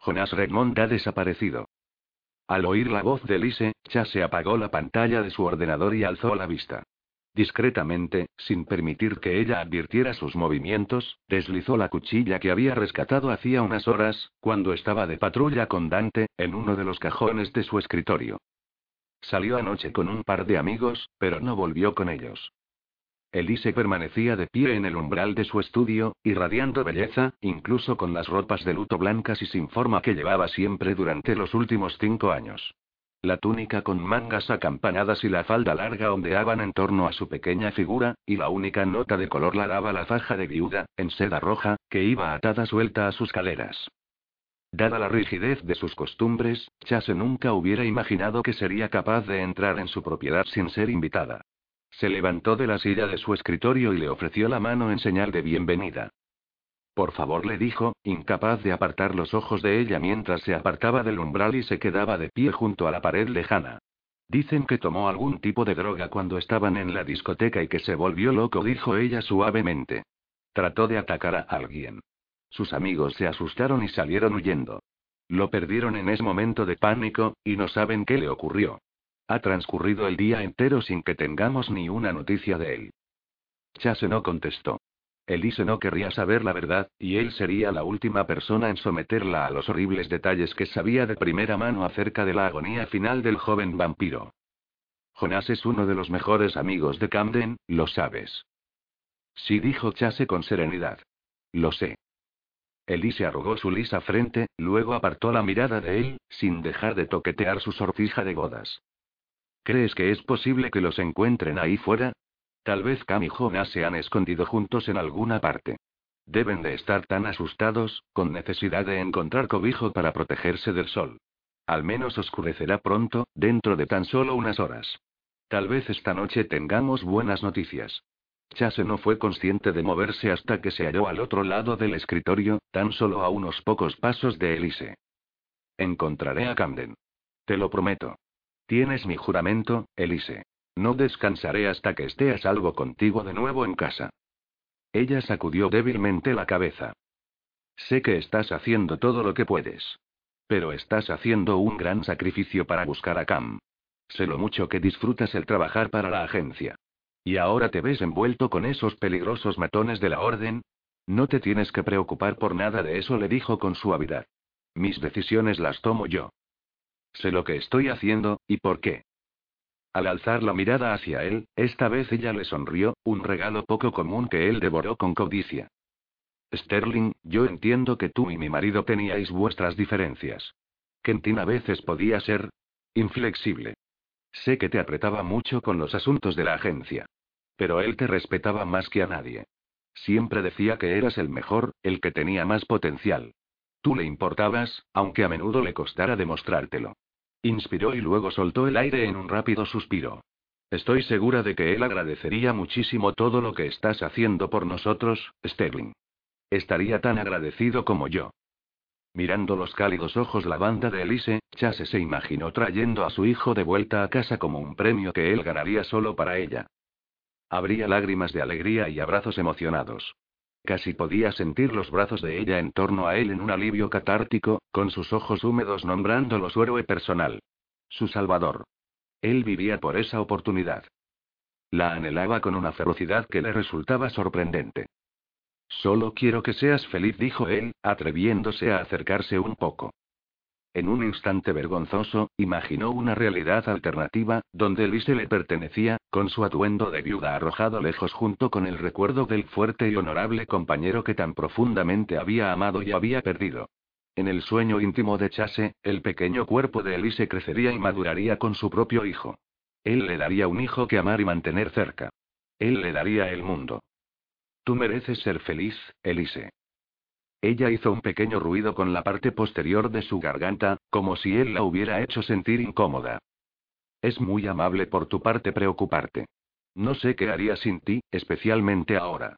Jonas Redmond ha desaparecido. Al oír la voz de Lise, Chase apagó la pantalla de su ordenador y alzó la vista. Discretamente, sin permitir que ella advirtiera sus movimientos, deslizó la cuchilla que había rescatado hacía unas horas, cuando estaba de patrulla con Dante, en uno de los cajones de su escritorio. Salió anoche con un par de amigos, pero no volvió con ellos. Elise permanecía de pie en el umbral de su estudio, irradiando belleza, incluso con las ropas de luto blancas y sin forma que llevaba siempre durante los últimos cinco años. La túnica con mangas acampanadas y la falda larga ondeaban en torno a su pequeña figura, y la única nota de color la daba la faja de viuda, en seda roja, que iba atada suelta a sus caderas. Dada la rigidez de sus costumbres, Chase nunca hubiera imaginado que sería capaz de entrar en su propiedad sin ser invitada. Se levantó de la silla de su escritorio y le ofreció la mano en señal de bienvenida. Por favor, le dijo, incapaz de apartar los ojos de ella mientras se apartaba del umbral y se quedaba de pie junto a la pared lejana. Dicen que tomó algún tipo de droga cuando estaban en la discoteca y que se volvió loco, dijo ella suavemente. Trató de atacar a alguien. Sus amigos se asustaron y salieron huyendo. Lo perdieron en ese momento de pánico, y no saben qué le ocurrió. Ha transcurrido el día entero sin que tengamos ni una noticia de él. Chase no contestó. Elise no querría saber la verdad, y él sería la última persona en someterla a los horribles detalles que sabía de primera mano acerca de la agonía final del joven vampiro. Jonas es uno de los mejores amigos de Camden, lo sabes. Sí, dijo Chase con serenidad. Lo sé. Elise arrugó su lisa frente, luego apartó la mirada de él, sin dejar de toquetear su sortija de bodas. ¿Crees que es posible que los encuentren ahí fuera? Tal vez Cam y Jonas se han escondido juntos en alguna parte. Deben de estar tan asustados, con necesidad de encontrar cobijo para protegerse del sol. Al menos oscurecerá pronto, dentro de tan solo unas horas. Tal vez esta noche tengamos buenas noticias. Chase no fue consciente de moverse hasta que se halló al otro lado del escritorio, tan solo a unos pocos pasos de Elise. Encontraré a Camden. Te lo prometo. Tienes mi juramento, Elise. No descansaré hasta que esté a salvo contigo de nuevo en casa. Ella sacudió débilmente la cabeza. Sé que estás haciendo todo lo que puedes. Pero estás haciendo un gran sacrificio para buscar a Cam. Sé lo mucho que disfrutas el trabajar para la agencia. ¿Y ahora te ves envuelto con esos peligrosos matones de la orden? No te tienes que preocupar por nada de eso, le dijo con suavidad. Mis decisiones las tomo yo. Sé lo que estoy haciendo, y por qué. Al alzar la mirada hacia él, esta vez ella le sonrió, un regalo poco común que él devoró con codicia. Sterling, yo entiendo que tú y mi marido teníais vuestras diferencias. Kentin a veces podía ser inflexible. Sé que te apretaba mucho con los asuntos de la agencia. Pero él te respetaba más que a nadie. Siempre decía que eras el mejor, el que tenía más potencial. Tú le importabas, aunque a menudo le costara demostrártelo. Inspiró y luego soltó el aire en un rápido suspiro. Estoy segura de que él agradecería muchísimo todo lo que estás haciendo por nosotros, Sterling. Estaría tan agradecido como yo. Mirando los cálidos ojos lavanda de Elise, Chase se imaginó trayendo a su hijo de vuelta a casa como un premio que él ganaría solo para ella. Habría lágrimas de alegría y abrazos emocionados. Casi podía sentir los brazos de ella en torno a él en un alivio catártico, con sus ojos húmedos nombrándolo su héroe personal. Su salvador. Él vivía por esa oportunidad. La anhelaba con una ferocidad que le resultaba sorprendente. Solo quiero que seas feliz, dijo él, atreviéndose a acercarse un poco. En un instante vergonzoso, imaginó una realidad alternativa, donde Elise le pertenecía, con su atuendo de viuda arrojado lejos junto con el recuerdo del fuerte y honorable compañero que tan profundamente había amado y había perdido. En el sueño íntimo de Chase, el pequeño cuerpo de Elise crecería y maduraría con su propio hijo. Él le daría un hijo que amar y mantener cerca. Él le daría el mundo. Tú mereces ser feliz, Elise. Ella hizo un pequeño ruido con la parte posterior de su garganta, como si él la hubiera hecho sentir incómoda. Es muy amable por tu parte preocuparte. No sé qué haría sin ti, especialmente ahora.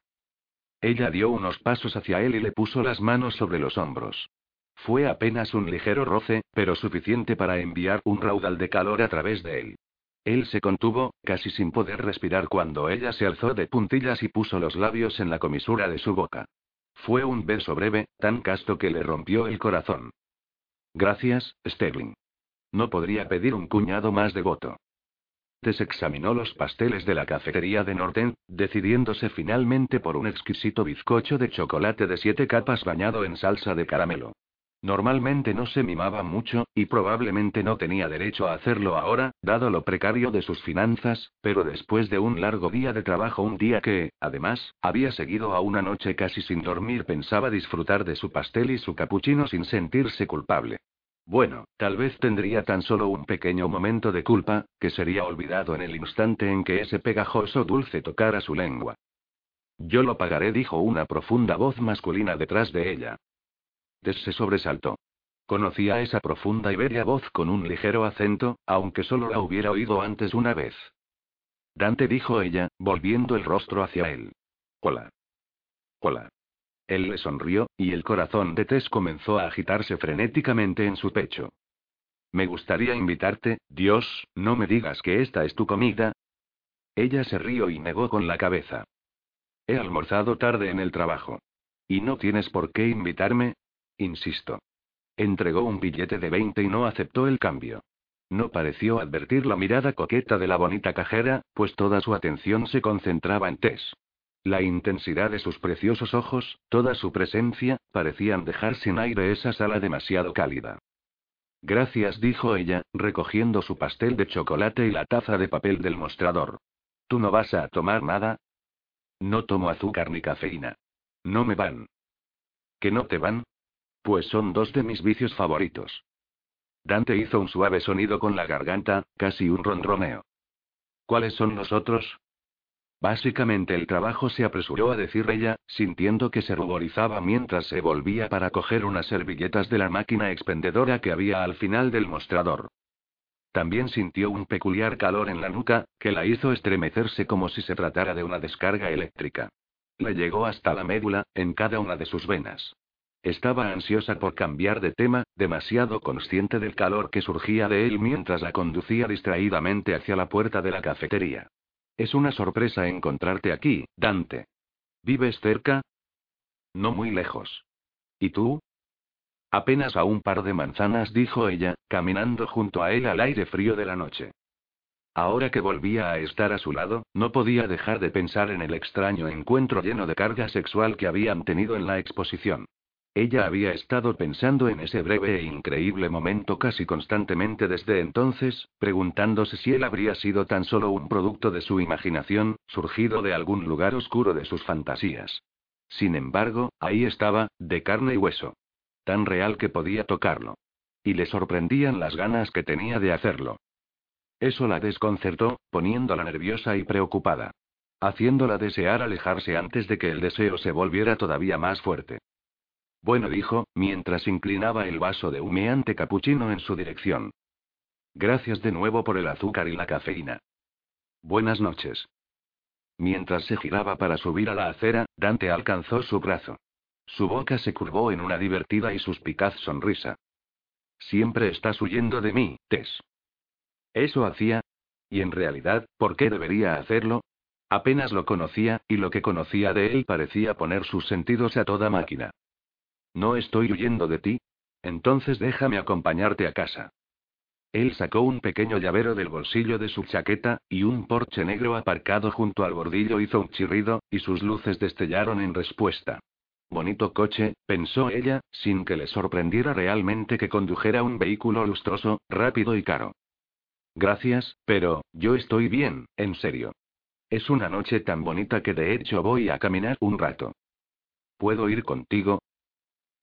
Ella dio unos pasos hacia él y le puso las manos sobre los hombros. Fue apenas un ligero roce, pero suficiente para enviar un raudal de calor a través de él. Él se contuvo, casi sin poder respirar cuando ella se alzó de puntillas y puso los labios en la comisura de su boca. Fue un beso breve, tan casto que le rompió el corazón. Gracias, Sterling. No podría pedir un cuñado más devoto. Desexaminó los pasteles de la cafetería de Norten, decidiéndose finalmente por un exquisito bizcocho de chocolate de siete capas bañado en salsa de caramelo. Normalmente no se mimaba mucho, y probablemente no tenía derecho a hacerlo ahora, dado lo precario de sus finanzas, pero después de un largo día de trabajo, un día que, además, había seguido a una noche casi sin dormir, pensaba disfrutar de su pastel y su capuchino sin sentirse culpable. Bueno, tal vez tendría tan solo un pequeño momento de culpa, que sería olvidado en el instante en que ese pegajoso dulce tocara su lengua. Yo lo pagaré, dijo una profunda voz masculina detrás de ella. Tess se sobresaltó. Conocía esa profunda y bella voz con un ligero acento, aunque solo la hubiera oído antes una vez. Dante dijo ella, volviendo el rostro hacia él. Hola. Hola. Él le sonrió, y el corazón de Tess comenzó a agitarse frenéticamente en su pecho. Me gustaría invitarte, Dios, no me digas que esta es tu comida. Ella se rió y negó con la cabeza. He almorzado tarde en el trabajo. ¿Y no tienes por qué invitarme? Insisto. Entregó un billete de 20 y no aceptó el cambio. No pareció advertir la mirada coqueta de la bonita cajera, pues toda su atención se concentraba en Tess. La intensidad de sus preciosos ojos, toda su presencia, parecían dejar sin aire esa sala demasiado cálida. Gracias, dijo ella, recogiendo su pastel de chocolate y la taza de papel del mostrador. ¿Tú no vas a tomar nada? No tomo azúcar ni cafeína. No me van. ¿Que no te van? Pues son dos de mis vicios favoritos. Dante hizo un suave sonido con la garganta, casi un ronroneo. ¿Cuáles son los otros? Básicamente el trabajo se apresuró a decir ella, sintiendo que se ruborizaba mientras se volvía para coger unas servilletas de la máquina expendedora que había al final del mostrador. También sintió un peculiar calor en la nuca, que la hizo estremecerse como si se tratara de una descarga eléctrica. Le llegó hasta la médula, en cada una de sus venas. Estaba ansiosa por cambiar de tema, demasiado consciente del calor que surgía de él mientras la conducía distraídamente hacia la puerta de la cafetería. Es una sorpresa encontrarte aquí, Dante. ¿Vives cerca? No muy lejos. ¿Y tú? Apenas a un par de manzanas, dijo ella, caminando junto a él al aire frío de la noche. Ahora que volvía a estar a su lado, no podía dejar de pensar en el extraño encuentro lleno de carga sexual que habían tenido en la exposición. Ella había estado pensando en ese breve e increíble momento casi constantemente desde entonces, preguntándose si él habría sido tan solo un producto de su imaginación, surgido de algún lugar oscuro de sus fantasías. Sin embargo, ahí estaba, de carne y hueso. Tan real que podía tocarlo. Y le sorprendían las ganas que tenía de hacerlo. Eso la desconcertó, poniéndola nerviosa y preocupada. Haciéndola desear alejarse antes de que el deseo se volviera todavía más fuerte. Bueno, dijo, mientras inclinaba el vaso de humeante capuchino en su dirección. Gracias de nuevo por el azúcar y la cafeína. Buenas noches. Mientras se giraba para subir a la acera, Dante alcanzó su brazo. Su boca se curvó en una divertida y suspicaz sonrisa. Siempre estás huyendo de mí, Tess. Eso hacía. Y en realidad, ¿por qué debería hacerlo? Apenas lo conocía, y lo que conocía de él parecía poner sus sentidos a toda máquina. No estoy huyendo de ti. Entonces déjame acompañarte a casa. Él sacó un pequeño llavero del bolsillo de su chaqueta, y un porche negro aparcado junto al bordillo hizo un chirrido, y sus luces destellaron en respuesta. Bonito coche, pensó ella, sin que le sorprendiera realmente que condujera un vehículo lustroso, rápido y caro. Gracias, pero, yo estoy bien, en serio. Es una noche tan bonita que de hecho voy a caminar un rato. ¿Puedo ir contigo?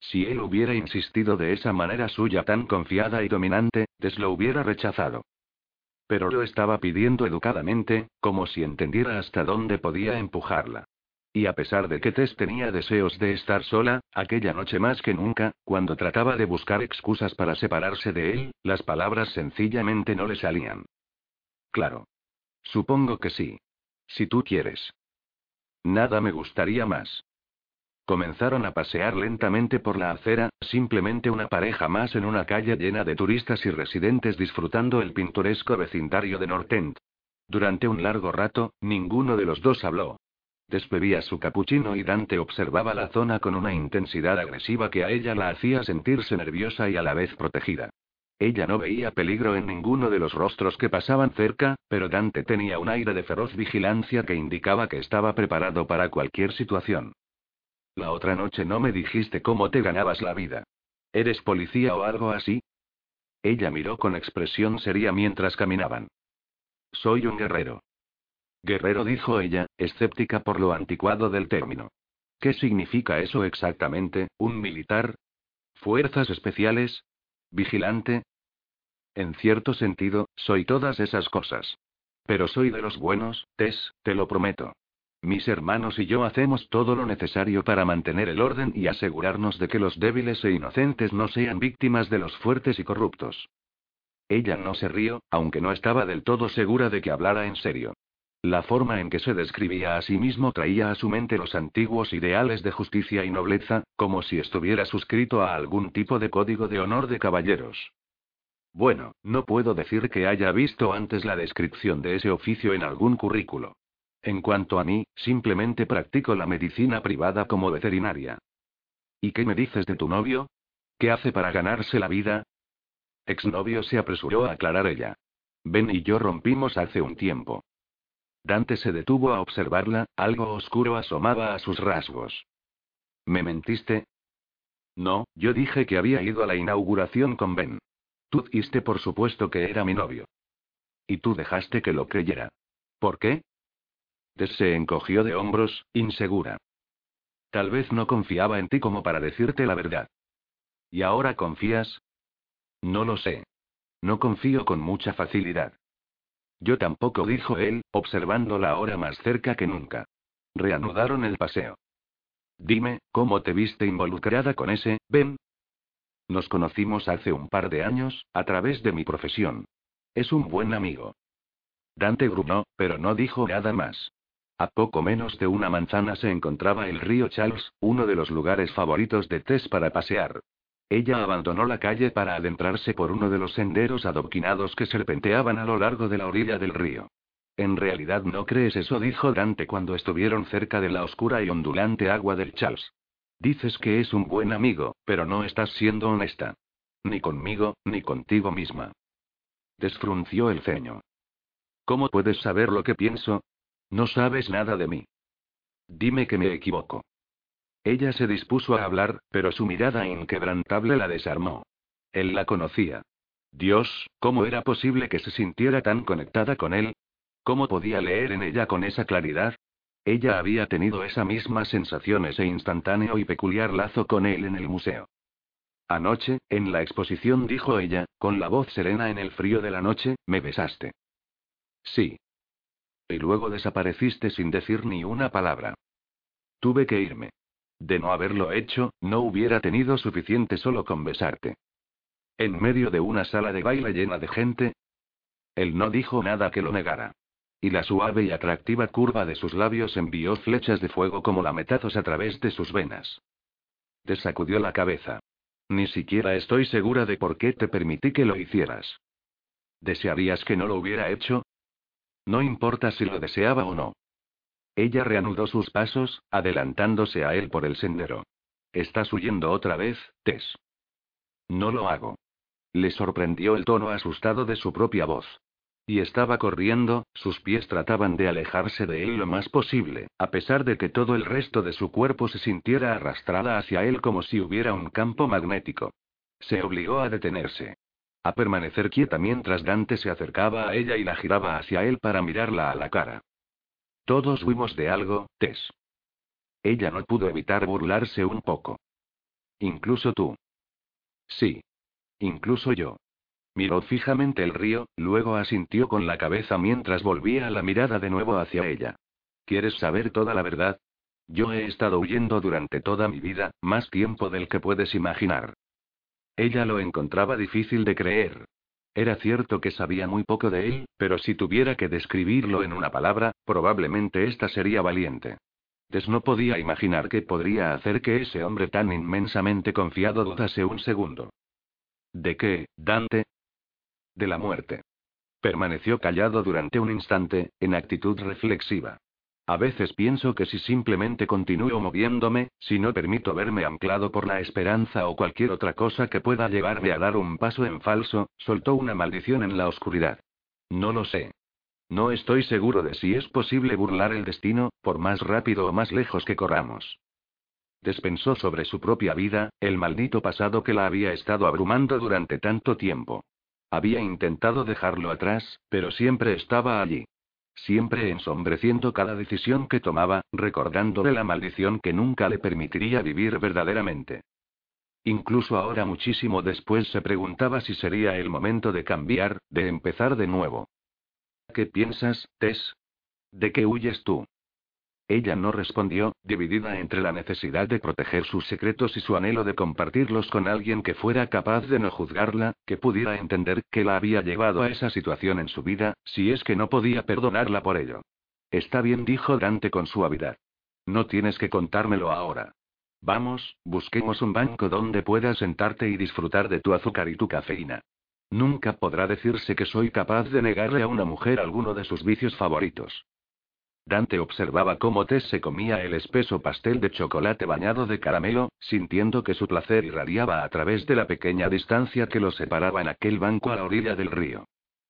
Si él hubiera insistido de esa manera suya tan confiada y dominante, Tess lo hubiera rechazado. Pero lo estaba pidiendo educadamente, como si entendiera hasta dónde podía empujarla. Y a pesar de que Tess tenía deseos de estar sola, aquella noche más que nunca, cuando trataba de buscar excusas para separarse de él, las palabras sencillamente no le salían. Claro. Supongo que sí. Si tú quieres. Nada me gustaría más. Comenzaron a pasear lentamente por la acera, simplemente una pareja más en una calle llena de turistas y residentes disfrutando el pintoresco vecindario de Nortent. Durante un largo rato, ninguno de los dos habló. Despedía su capuchino y Dante observaba la zona con una intensidad agresiva que a ella la hacía sentirse nerviosa y a la vez protegida. Ella no veía peligro en ninguno de los rostros que pasaban cerca, pero Dante tenía un aire de feroz vigilancia que indicaba que estaba preparado para cualquier situación. La otra noche no me dijiste cómo te ganabas la vida. ¿Eres policía o algo así? Ella miró con expresión seria mientras caminaban. Soy un guerrero. Guerrero dijo ella, escéptica por lo anticuado del término. ¿Qué significa eso exactamente? ¿Un militar? ¿Fuerzas especiales? ¿Vigilante? En cierto sentido, soy todas esas cosas. Pero soy de los buenos, Tess, te lo prometo. Mis hermanos y yo hacemos todo lo necesario para mantener el orden y asegurarnos de que los débiles e inocentes no sean víctimas de los fuertes y corruptos. Ella no se rió, aunque no estaba del todo segura de que hablara en serio. La forma en que se describía a sí mismo traía a su mente los antiguos ideales de justicia y nobleza, como si estuviera suscrito a algún tipo de código de honor de caballeros. Bueno, no puedo decir que haya visto antes la descripción de ese oficio en algún currículo. En cuanto a mí, simplemente practico la medicina privada como veterinaria. ¿Y qué me dices de tu novio? ¿Qué hace para ganarse la vida? Exnovio se apresuró a aclarar ella. Ben y yo rompimos hace un tiempo. Dante se detuvo a observarla, algo oscuro asomaba a sus rasgos. ¿Me mentiste? No, yo dije que había ido a la inauguración con Ben. Tú dijiste por supuesto que era mi novio. Y tú dejaste que lo creyera. ¿Por qué? Tess se encogió de hombros, insegura. Tal vez no confiaba en ti como para decirte la verdad. ¿Y ahora confías? No lo sé. No confío con mucha facilidad. Yo tampoco, dijo él, observándola ahora más cerca que nunca. Reanudaron el paseo. Dime, ¿cómo te viste involucrada con ese, Ben? Nos conocimos hace un par de años, a través de mi profesión. Es un buen amigo. Dante gruñó, pero no dijo nada más. A poco menos de una manzana se encontraba el río Charles, uno de los lugares favoritos de Tess para pasear. Ella abandonó la calle para adentrarse por uno de los senderos adoquinados que serpenteaban a lo largo de la orilla del río. En realidad no crees eso, dijo Dante cuando estuvieron cerca de la oscura y ondulante agua del Charles. Dices que es un buen amigo, pero no estás siendo honesta. Ni conmigo, ni contigo misma. Desfrunció el ceño. ¿Cómo puedes saber lo que pienso? No sabes nada de mí. Dime que me equivoco. Ella se dispuso a hablar, pero su mirada inquebrantable la desarmó. Él la conocía. Dios, ¿cómo era posible que se sintiera tan conectada con él? ¿Cómo podía leer en ella con esa claridad? Ella había tenido esa misma sensación, ese instantáneo y peculiar lazo con él en el museo. Anoche, en la exposición dijo ella, con la voz serena en el frío de la noche, me besaste. Sí, y luego desapareciste sin decir ni una palabra. Tuve que irme. De no haberlo hecho, no hubiera tenido suficiente solo con besarte. En medio de una sala de baile llena de gente. Él no dijo nada que lo negara. Y la suave y atractiva curva de sus labios envió flechas de fuego como lametazos a través de sus venas. Desacudió la cabeza. Ni siquiera estoy segura de por qué te permití que lo hicieras. ¿Desearías que no lo hubiera hecho? No importa si lo deseaba o no. Ella reanudó sus pasos, adelantándose a él por el sendero. Estás huyendo otra vez, Tess. No lo hago. Le sorprendió el tono asustado de su propia voz. Y estaba corriendo, sus pies trataban de alejarse de él lo más posible, a pesar de que todo el resto de su cuerpo se sintiera arrastrada hacia él como si hubiera un campo magnético. Se obligó a detenerse a permanecer quieta mientras Dante se acercaba a ella y la giraba hacia él para mirarla a la cara. Todos huimos de algo, Tess. Ella no pudo evitar burlarse un poco. Incluso tú. Sí. Incluso yo. Miró fijamente el río, luego asintió con la cabeza mientras volvía la mirada de nuevo hacia ella. ¿Quieres saber toda la verdad? Yo he estado huyendo durante toda mi vida, más tiempo del que puedes imaginar. Ella lo encontraba difícil de creer. Era cierto que sabía muy poco de él, pero si tuviera que describirlo en una palabra, probablemente esta sería valiente. Des no podía imaginar qué podría hacer que ese hombre tan inmensamente confiado dudase un segundo. ¿De qué, Dante? De la muerte. Permaneció callado durante un instante, en actitud reflexiva. A veces pienso que si simplemente continúo moviéndome, si no permito verme anclado por la esperanza o cualquier otra cosa que pueda llevarme a dar un paso en falso, soltó una maldición en la oscuridad. No lo sé. No estoy seguro de si es posible burlar el destino, por más rápido o más lejos que corramos. Despensó sobre su propia vida, el maldito pasado que la había estado abrumando durante tanto tiempo. Había intentado dejarlo atrás, pero siempre estaba allí. Siempre ensombreciendo cada decisión que tomaba, recordándole la maldición que nunca le permitiría vivir verdaderamente. Incluso ahora muchísimo después se preguntaba si sería el momento de cambiar, de empezar de nuevo. ¿Qué piensas, Tess? ¿De qué huyes tú? Ella no respondió, dividida entre la necesidad de proteger sus secretos y su anhelo de compartirlos con alguien que fuera capaz de no juzgarla, que pudiera entender que la había llevado a esa situación en su vida, si es que no podía perdonarla por ello. Está bien, dijo Dante con suavidad. No tienes que contármelo ahora. Vamos, busquemos un banco donde puedas sentarte y disfrutar de tu azúcar y tu cafeína. Nunca podrá decirse que soy capaz de negarle a una mujer alguno de sus vicios favoritos. Dante observaba cómo Tess se comía el espeso pastel de chocolate bañado de caramelo, sintiendo que su placer irradiaba a través de la pequeña distancia que los separaba en aquel banco a la orilla del río.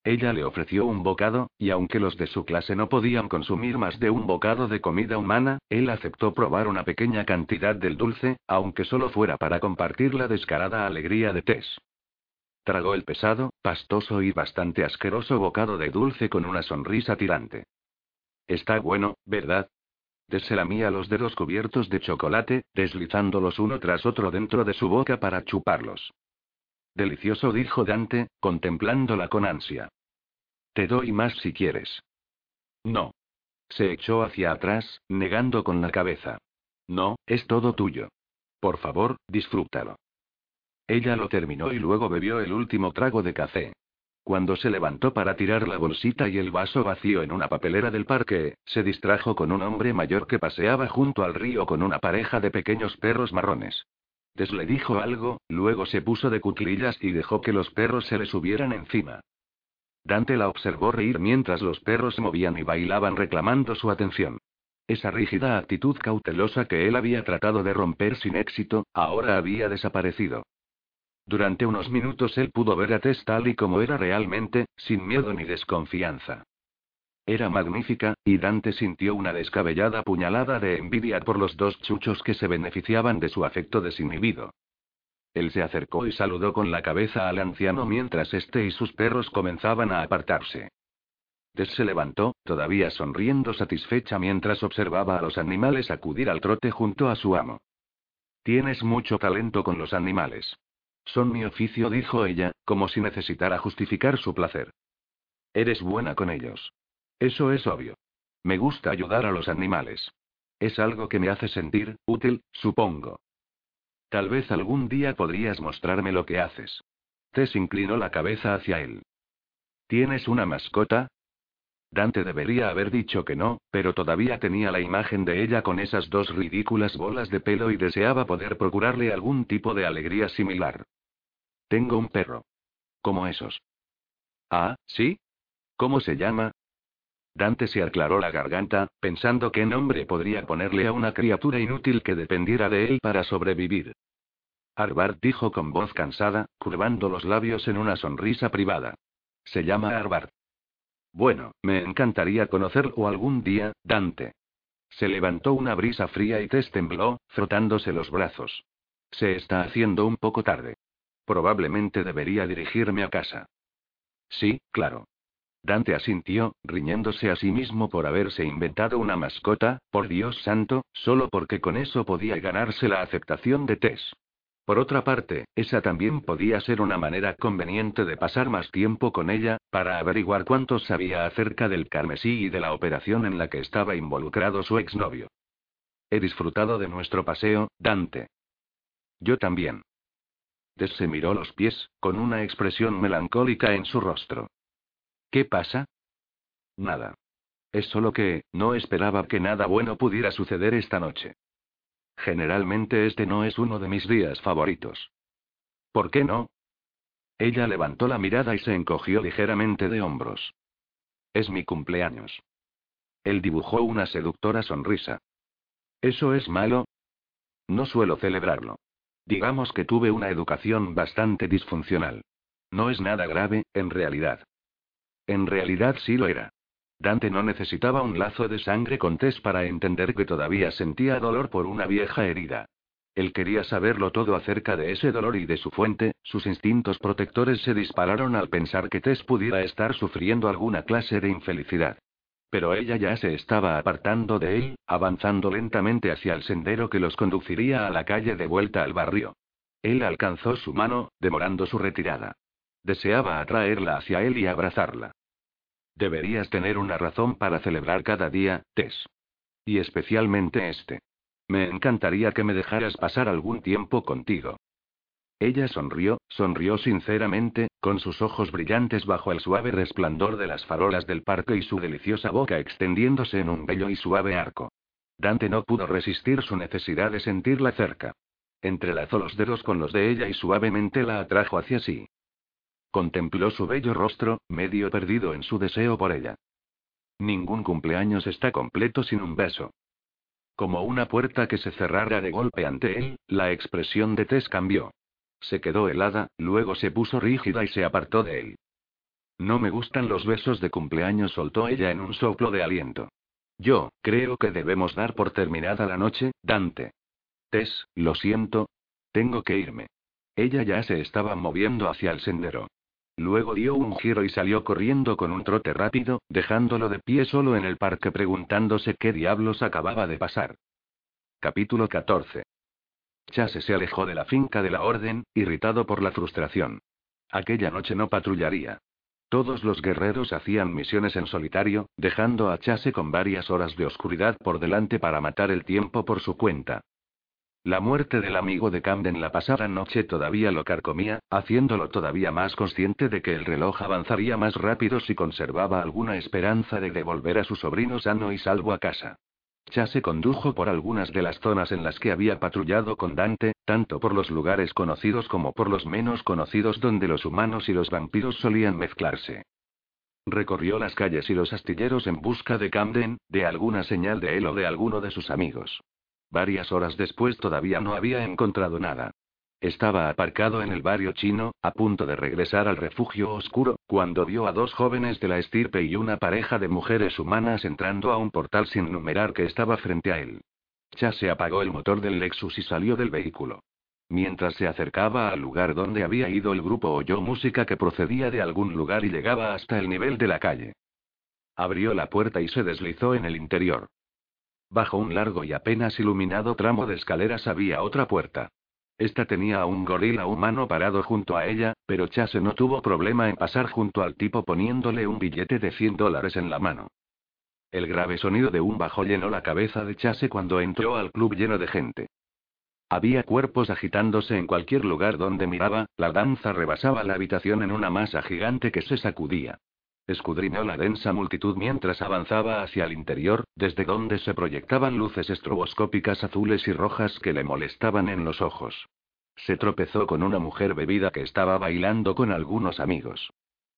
Ella le ofreció un bocado, y aunque los de su clase no podían consumir más de un bocado de comida humana, él aceptó probar una pequeña cantidad del dulce, aunque solo fuera para compartir la descarada alegría de Tess. Tragó el pesado, pastoso y bastante asqueroso bocado de dulce con una sonrisa tirante. Está bueno, ¿verdad? Deselamía los dedos cubiertos de chocolate, deslizándolos uno tras otro dentro de su boca para chuparlos. Delicioso, dijo Dante, contemplándola con ansia. Te doy más si quieres. No. Se echó hacia atrás, negando con la cabeza. No, es todo tuyo. Por favor, disfrútalo. Ella lo terminó y luego bebió el último trago de café. Cuando se levantó para tirar la bolsita y el vaso vacío en una papelera del parque, se distrajo con un hombre mayor que paseaba junto al río con una pareja de pequeños perros marrones. Des le dijo algo, luego se puso de cuclillas y dejó que los perros se le subieran encima. Dante la observó reír mientras los perros movían y bailaban reclamando su atención. Esa rígida actitud cautelosa que él había tratado de romper sin éxito, ahora había desaparecido. Durante unos minutos él pudo ver a Tess tal y como era realmente, sin miedo ni desconfianza. Era magnífica, y Dante sintió una descabellada puñalada de envidia por los dos chuchos que se beneficiaban de su afecto desinhibido. Él se acercó y saludó con la cabeza al anciano mientras este y sus perros comenzaban a apartarse. Tess se levantó, todavía sonriendo satisfecha mientras observaba a los animales acudir al trote junto a su amo. Tienes mucho talento con los animales. Son mi oficio, dijo ella, como si necesitara justificar su placer. Eres buena con ellos. Eso es obvio. Me gusta ayudar a los animales. Es algo que me hace sentir útil, supongo. Tal vez algún día podrías mostrarme lo que haces. Tess inclinó la cabeza hacia él. ¿Tienes una mascota? Dante debería haber dicho que no, pero todavía tenía la imagen de ella con esas dos ridículas bolas de pelo y deseaba poder procurarle algún tipo de alegría similar. Tengo un perro. Como esos. Ah, ¿sí? ¿Cómo se llama? Dante se aclaró la garganta, pensando qué nombre podría ponerle a una criatura inútil que dependiera de él para sobrevivir. Arbart dijo con voz cansada, curvando los labios en una sonrisa privada. Se llama Arbart. Bueno, me encantaría conocerlo algún día, Dante. Se levantó una brisa fría y Tess tembló, frotándose los brazos. Se está haciendo un poco tarde. Probablemente debería dirigirme a casa. Sí, claro. Dante asintió, riñéndose a sí mismo por haberse inventado una mascota, por Dios santo, solo porque con eso podía ganarse la aceptación de Tess. Por otra parte, esa también podía ser una manera conveniente de pasar más tiempo con ella, para averiguar cuánto sabía acerca del carmesí y de la operación en la que estaba involucrado su exnovio. He disfrutado de nuestro paseo, Dante. Yo también. Tess se miró los pies, con una expresión melancólica en su rostro. ¿Qué pasa? Nada. Es solo que, no esperaba que nada bueno pudiera suceder esta noche. Generalmente este no es uno de mis días favoritos. ¿Por qué no? Ella levantó la mirada y se encogió ligeramente de hombros. Es mi cumpleaños. Él dibujó una seductora sonrisa. ¿Eso es malo? No suelo celebrarlo. Digamos que tuve una educación bastante disfuncional. No es nada grave, en realidad. En realidad sí lo era. Dante no necesitaba un lazo de sangre con Tess para entender que todavía sentía dolor por una vieja herida. Él quería saberlo todo acerca de ese dolor y de su fuente, sus instintos protectores se dispararon al pensar que Tess pudiera estar sufriendo alguna clase de infelicidad. Pero ella ya se estaba apartando de él, avanzando lentamente hacia el sendero que los conduciría a la calle de vuelta al barrio. Él alcanzó su mano, demorando su retirada. Deseaba atraerla hacia él y abrazarla. Deberías tener una razón para celebrar cada día, Tess. Y especialmente este. Me encantaría que me dejaras pasar algún tiempo contigo. Ella sonrió, sonrió sinceramente, con sus ojos brillantes bajo el suave resplandor de las farolas del parque y su deliciosa boca extendiéndose en un bello y suave arco. Dante no pudo resistir su necesidad de sentirla cerca. Entrelazó los dedos con los de ella y suavemente la atrajo hacia sí. Contempló su bello rostro, medio perdido en su deseo por ella. Ningún cumpleaños está completo sin un beso. Como una puerta que se cerrara de golpe ante él, la expresión de Tess cambió. Se quedó helada, luego se puso rígida y se apartó de él. No me gustan los besos de cumpleaños, soltó ella en un soplo de aliento. Yo, creo que debemos dar por terminada la noche, Dante. Tess, lo siento. Tengo que irme. Ella ya se estaba moviendo hacia el sendero. Luego dio un giro y salió corriendo con un trote rápido, dejándolo de pie solo en el parque preguntándose qué diablos acababa de pasar. Capítulo 14. Chase se alejó de la finca de la Orden, irritado por la frustración. Aquella noche no patrullaría. Todos los guerreros hacían misiones en solitario, dejando a Chase con varias horas de oscuridad por delante para matar el tiempo por su cuenta. La muerte del amigo de Camden la pasada noche todavía lo carcomía, haciéndolo todavía más consciente de que el reloj avanzaría más rápido si conservaba alguna esperanza de devolver a su sobrino sano y salvo a casa. Chase condujo por algunas de las zonas en las que había patrullado con Dante, tanto por los lugares conocidos como por los menos conocidos donde los humanos y los vampiros solían mezclarse. Recorrió las calles y los astilleros en busca de Camden, de alguna señal de él o de alguno de sus amigos. Varias horas después todavía no había encontrado nada. Estaba aparcado en el barrio chino, a punto de regresar al refugio oscuro, cuando vio a dos jóvenes de la estirpe y una pareja de mujeres humanas entrando a un portal sin numerar que estaba frente a él. se apagó el motor del Lexus y salió del vehículo. Mientras se acercaba al lugar donde había ido el grupo oyó música que procedía de algún lugar y llegaba hasta el nivel de la calle. Abrió la puerta y se deslizó en el interior. Bajo un largo y apenas iluminado tramo de escaleras había otra puerta. Esta tenía a un gorila humano parado junto a ella, pero Chase no tuvo problema en pasar junto al tipo poniéndole un billete de 100 dólares en la mano. El grave sonido de un bajo llenó la cabeza de Chase cuando entró al club lleno de gente. Había cuerpos agitándose en cualquier lugar donde miraba, la danza rebasaba la habitación en una masa gigante que se sacudía. Escudriñó la densa multitud mientras avanzaba hacia el interior, desde donde se proyectaban luces estroboscópicas azules y rojas que le molestaban en los ojos. Se tropezó con una mujer bebida que estaba bailando con algunos amigos.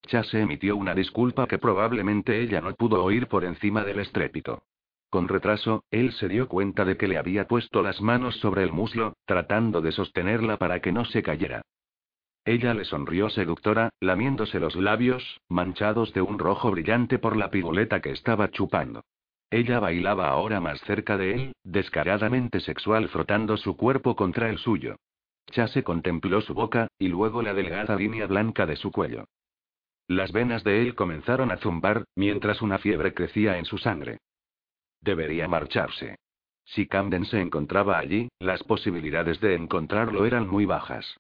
Chase emitió una disculpa que probablemente ella no pudo oír por encima del estrépito. Con retraso, él se dio cuenta de que le había puesto las manos sobre el muslo, tratando de sostenerla para que no se cayera. Ella le sonrió seductora, lamiéndose los labios, manchados de un rojo brillante por la pigoleta que estaba chupando. Ella bailaba ahora más cerca de él, descaradamente sexual frotando su cuerpo contra el suyo. Chase contempló su boca, y luego la delgada línea blanca de su cuello. Las venas de él comenzaron a zumbar, mientras una fiebre crecía en su sangre. Debería marcharse. Si Camden se encontraba allí, las posibilidades de encontrarlo eran muy bajas.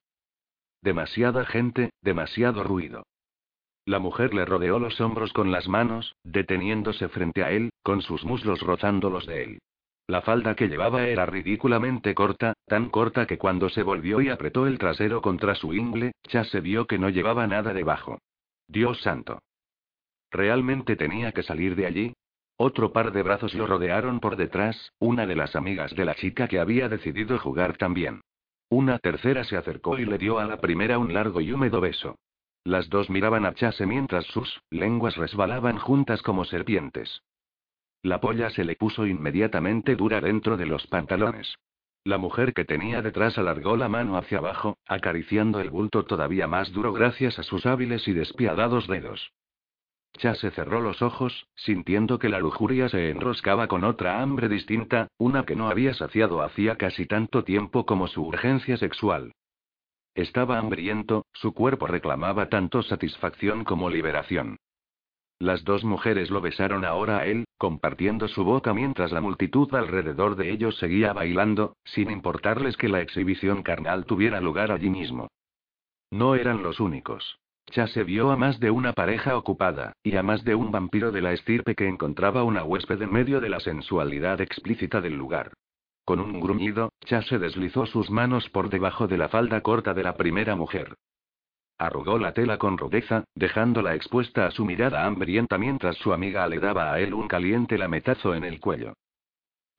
Demasiada gente, demasiado ruido. La mujer le rodeó los hombros con las manos, deteniéndose frente a él, con sus muslos rozando los de él. La falda que llevaba era ridículamente corta, tan corta que cuando se volvió y apretó el trasero contra su ingle, se vio que no llevaba nada debajo. Dios santo. ¿Realmente tenía que salir de allí? Otro par de brazos lo rodearon por detrás, una de las amigas de la chica que había decidido jugar también. Una tercera se acercó y le dio a la primera un largo y húmedo beso. Las dos miraban a Chase mientras sus lenguas resbalaban juntas como serpientes. La polla se le puso inmediatamente dura dentro de los pantalones. La mujer que tenía detrás alargó la mano hacia abajo, acariciando el bulto todavía más duro gracias a sus hábiles y despiadados dedos. Chase cerró los ojos, sintiendo que la lujuria se enroscaba con otra hambre distinta, una que no había saciado hacía casi tanto tiempo como su urgencia sexual. Estaba hambriento, su cuerpo reclamaba tanto satisfacción como liberación. Las dos mujeres lo besaron ahora a él, compartiendo su boca mientras la multitud alrededor de ellos seguía bailando, sin importarles que la exhibición carnal tuviera lugar allí mismo. No eran los únicos. Chase vio a más de una pareja ocupada, y a más de un vampiro de la estirpe que encontraba una huésped en medio de la sensualidad explícita del lugar. Con un gruñido, Chase deslizó sus manos por debajo de la falda corta de la primera mujer. Arrugó la tela con rudeza, dejándola expuesta a su mirada hambrienta mientras su amiga le daba a él un caliente lametazo en el cuello.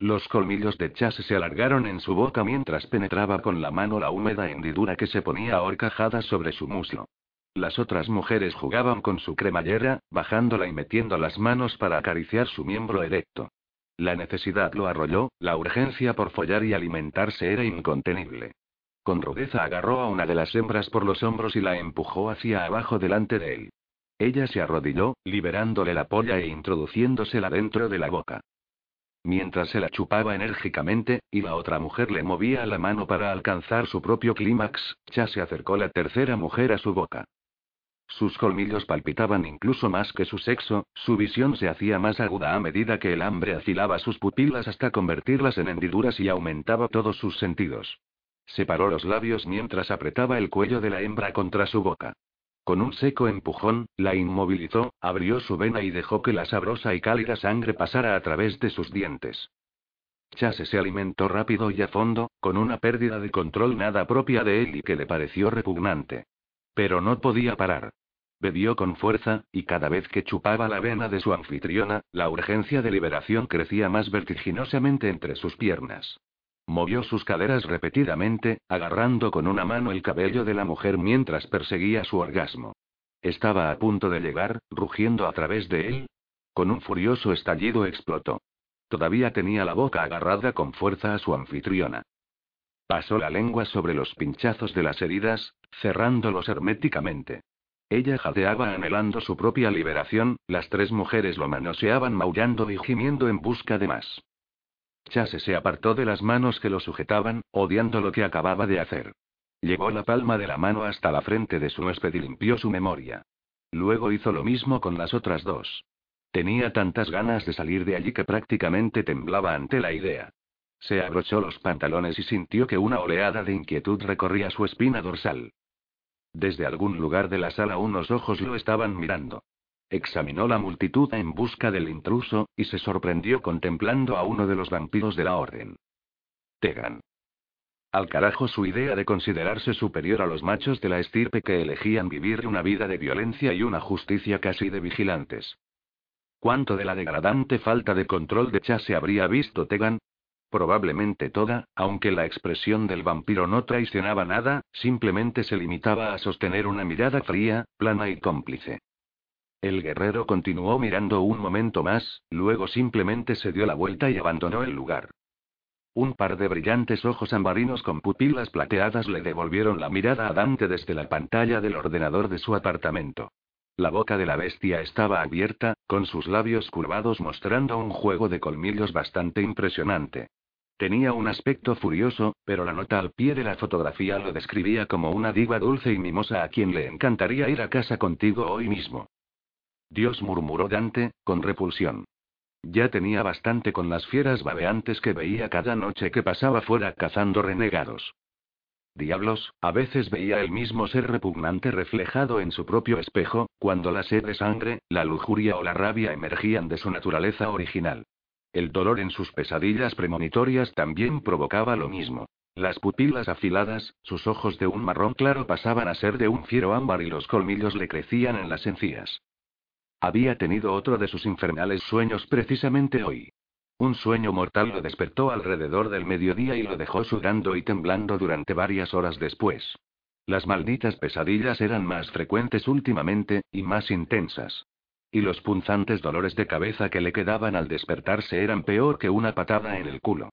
Los colmillos de Chase se alargaron en su boca mientras penetraba con la mano la húmeda hendidura que se ponía horcajada sobre su muslo. Las otras mujeres jugaban con su cremallera, bajándola y metiendo las manos para acariciar su miembro erecto. La necesidad lo arrolló, la urgencia por follar y alimentarse era incontenible. Con rudeza agarró a una de las hembras por los hombros y la empujó hacia abajo delante de él. Ella se arrodilló, liberándole la polla e introduciéndosela dentro de la boca. Mientras se la chupaba enérgicamente, y la otra mujer le movía la mano para alcanzar su propio clímax, ya se acercó la tercera mujer a su boca. Sus colmillos palpitaban incluso más que su sexo, su visión se hacía más aguda a medida que el hambre afilaba sus pupilas hasta convertirlas en hendiduras y aumentaba todos sus sentidos. Separó los labios mientras apretaba el cuello de la hembra contra su boca. Con un seco empujón, la inmovilizó, abrió su vena y dejó que la sabrosa y cálida sangre pasara a través de sus dientes. Chase se alimentó rápido y a fondo, con una pérdida de control nada propia de él y que le pareció repugnante. Pero no podía parar. Bebió con fuerza, y cada vez que chupaba la vena de su anfitriona, la urgencia de liberación crecía más vertiginosamente entre sus piernas. Movió sus caderas repetidamente, agarrando con una mano el cabello de la mujer mientras perseguía su orgasmo. Estaba a punto de llegar, rugiendo a través de él. Con un furioso estallido explotó. Todavía tenía la boca agarrada con fuerza a su anfitriona. Pasó la lengua sobre los pinchazos de las heridas, cerrándolos herméticamente. Ella jadeaba anhelando su propia liberación, las tres mujeres lo manoseaban maullando y gimiendo en busca de más. Chase se apartó de las manos que lo sujetaban, odiando lo que acababa de hacer. Llevó la palma de la mano hasta la frente de su huésped y limpió su memoria. Luego hizo lo mismo con las otras dos. Tenía tantas ganas de salir de allí que prácticamente temblaba ante la idea. Se abrochó los pantalones y sintió que una oleada de inquietud recorría su espina dorsal. Desde algún lugar de la sala unos ojos lo estaban mirando. Examinó la multitud en busca del intruso, y se sorprendió contemplando a uno de los vampiros de la orden. Tegan. Al carajo su idea de considerarse superior a los machos de la estirpe que elegían vivir una vida de violencia y una justicia casi de vigilantes. ¿Cuánto de la degradante falta de control de Chase habría visto Tegan? Probablemente toda, aunque la expresión del vampiro no traicionaba nada, simplemente se limitaba a sostener una mirada fría, plana y cómplice. El guerrero continuó mirando un momento más, luego simplemente se dio la vuelta y abandonó el lugar. Un par de brillantes ojos ambarinos con pupilas plateadas le devolvieron la mirada a Dante desde la pantalla del ordenador de su apartamento. La boca de la bestia estaba abierta, con sus labios curvados mostrando un juego de colmillos bastante impresionante. Tenía un aspecto furioso, pero la nota al pie de la fotografía lo describía como una diva dulce y mimosa a quien le encantaría ir a casa contigo hoy mismo. Dios murmuró Dante, con repulsión. Ya tenía bastante con las fieras babeantes que veía cada noche que pasaba fuera cazando renegados. Diablos, a veces veía el mismo ser repugnante reflejado en su propio espejo, cuando la sed de sangre, la lujuria o la rabia emergían de su naturaleza original. El dolor en sus pesadillas premonitorias también provocaba lo mismo. Las pupilas afiladas, sus ojos de un marrón claro pasaban a ser de un fiero ámbar y los colmillos le crecían en las encías. Había tenido otro de sus infernales sueños precisamente hoy. Un sueño mortal lo despertó alrededor del mediodía y lo dejó sudando y temblando durante varias horas después. Las malditas pesadillas eran más frecuentes últimamente, y más intensas. Y los punzantes dolores de cabeza que le quedaban al despertarse eran peor que una patada en el culo.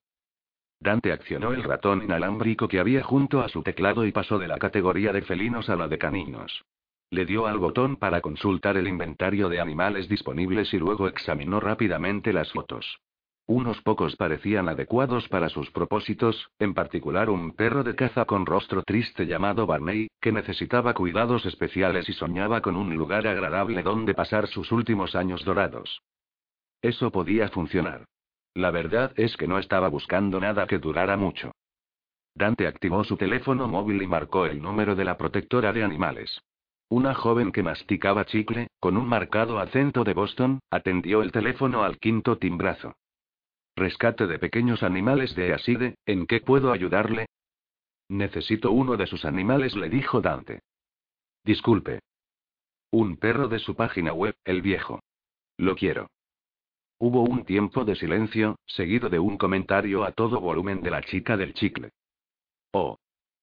Dante accionó el ratón inalámbrico que había junto a su teclado y pasó de la categoría de felinos a la de caninos. Le dio al botón para consultar el inventario de animales disponibles y luego examinó rápidamente las fotos. Unos pocos parecían adecuados para sus propósitos, en particular un perro de caza con rostro triste llamado Barney, que necesitaba cuidados especiales y soñaba con un lugar agradable donde pasar sus últimos años dorados. Eso podía funcionar. La verdad es que no estaba buscando nada que durara mucho. Dante activó su teléfono móvil y marcó el número de la protectora de animales. Una joven que masticaba chicle, con un marcado acento de Boston, atendió el teléfono al quinto timbrazo. Rescate de pequeños animales de Aside, ¿en qué puedo ayudarle? Necesito uno de sus animales, le dijo Dante. Disculpe. Un perro de su página web, el viejo. Lo quiero. Hubo un tiempo de silencio, seguido de un comentario a todo volumen de la chica del chicle. Oh.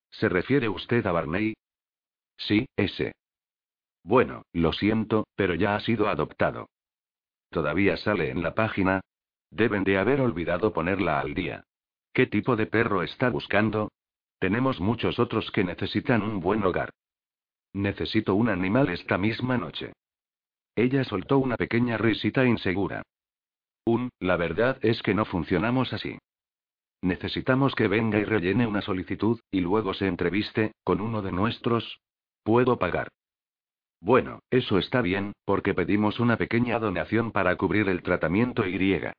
¿Se refiere usted a Barney? Sí, ese. Bueno, lo siento, pero ya ha sido adoptado. ¿Todavía sale en la página? Deben de haber olvidado ponerla al día. ¿Qué tipo de perro está buscando? Tenemos muchos otros que necesitan un buen hogar. Necesito un animal esta misma noche. Ella soltó una pequeña risita insegura. Un, la verdad es que no funcionamos así. Necesitamos que venga y rellene una solicitud, y luego se entreviste, con uno de nuestros. Puedo pagar. Bueno, eso está bien, porque pedimos una pequeña donación para cubrir el tratamiento y.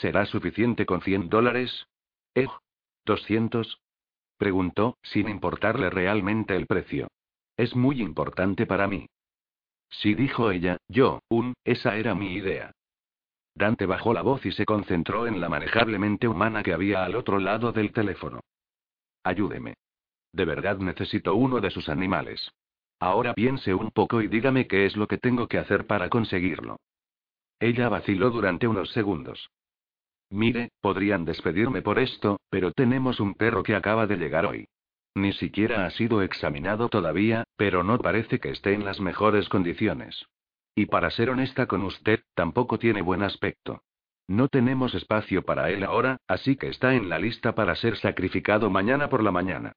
¿Será suficiente con 100 dólares? ¿Eh? ¿200? Preguntó, sin importarle realmente el precio. Es muy importante para mí. Sí, dijo ella, yo, un, esa era mi idea. Dante bajó la voz y se concentró en la manejablemente humana que había al otro lado del teléfono. Ayúdeme. De verdad necesito uno de sus animales. Ahora piense un poco y dígame qué es lo que tengo que hacer para conseguirlo. Ella vaciló durante unos segundos. Mire, podrían despedirme por esto, pero tenemos un perro que acaba de llegar hoy. Ni siquiera ha sido examinado todavía, pero no parece que esté en las mejores condiciones. Y para ser honesta con usted, tampoco tiene buen aspecto. No tenemos espacio para él ahora, así que está en la lista para ser sacrificado mañana por la mañana.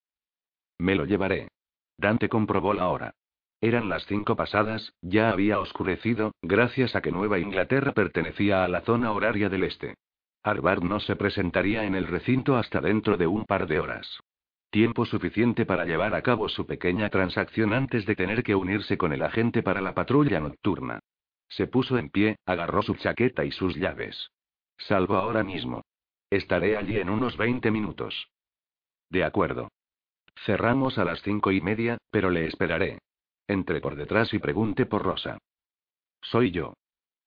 Me lo llevaré. Dante comprobó la hora. Eran las cinco pasadas, ya había oscurecido, gracias a que Nueva Inglaterra pertenecía a la zona horaria del este. Harvard no se presentaría en el recinto hasta dentro de un par de horas. Tiempo suficiente para llevar a cabo su pequeña transacción antes de tener que unirse con el agente para la patrulla nocturna. Se puso en pie, agarró su chaqueta y sus llaves. Salvo ahora mismo. Estaré allí en unos 20 minutos. De acuerdo. Cerramos a las cinco y media, pero le esperaré. Entre por detrás y pregunte por Rosa. Soy yo.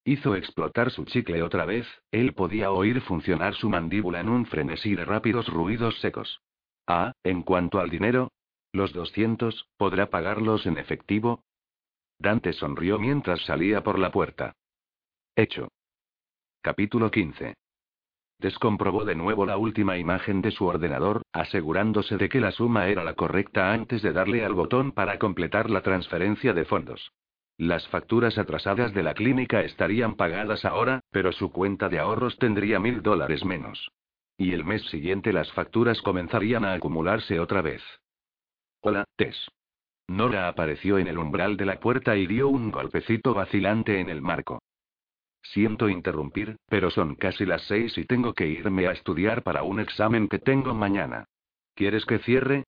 Hizo explotar su chicle otra vez, él podía oír funcionar su mandíbula en un frenesí de rápidos ruidos secos. Ah, en cuanto al dinero, los 200, ¿podrá pagarlos en efectivo? Dante sonrió mientras salía por la puerta. Hecho. Capítulo 15. Descomprobó de nuevo la última imagen de su ordenador, asegurándose de que la suma era la correcta antes de darle al botón para completar la transferencia de fondos. Las facturas atrasadas de la clínica estarían pagadas ahora, pero su cuenta de ahorros tendría mil dólares menos. Y el mes siguiente las facturas comenzarían a acumularse otra vez. Hola, Tess. Nora apareció en el umbral de la puerta y dio un golpecito vacilante en el marco. Siento interrumpir, pero son casi las seis y tengo que irme a estudiar para un examen que tengo mañana. ¿Quieres que cierre?